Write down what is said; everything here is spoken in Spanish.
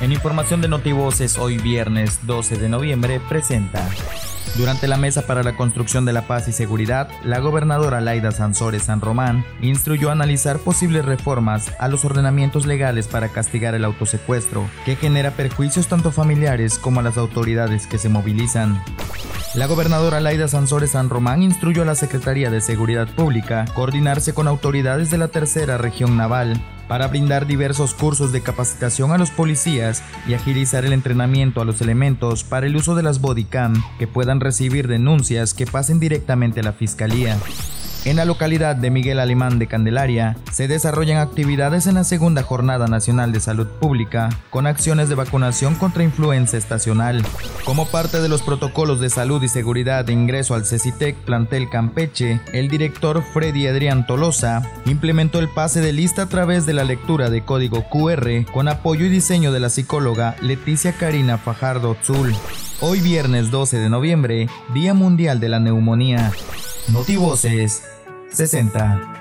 En información de Notivoces, hoy viernes 12 de noviembre, presenta. Durante la Mesa para la Construcción de la Paz y Seguridad, la gobernadora Laida Sansores San Román instruyó analizar posibles reformas a los ordenamientos legales para castigar el autosecuestro, que genera perjuicios tanto familiares como a las autoridades que se movilizan. La gobernadora Laida Sansores San Román instruyó a la Secretaría de Seguridad Pública coordinarse con autoridades de la Tercera Región Naval para brindar diversos cursos de capacitación a los policías y agilizar el entrenamiento a los elementos para el uso de las bodycam que puedan recibir denuncias que pasen directamente a la fiscalía. En la localidad de Miguel Alemán de Candelaria se desarrollan actividades en la segunda Jornada Nacional de Salud Pública con acciones de vacunación contra influenza estacional. Como parte de los protocolos de salud y seguridad de ingreso al CECITEC plantel Campeche, el director Freddy Adrián Tolosa implementó el pase de lista a través de la lectura de código QR con apoyo y diseño de la psicóloga Leticia Karina Fajardo Zul. Hoy viernes 12 de noviembre, Día Mundial de la Neumonía. Notivoces 60.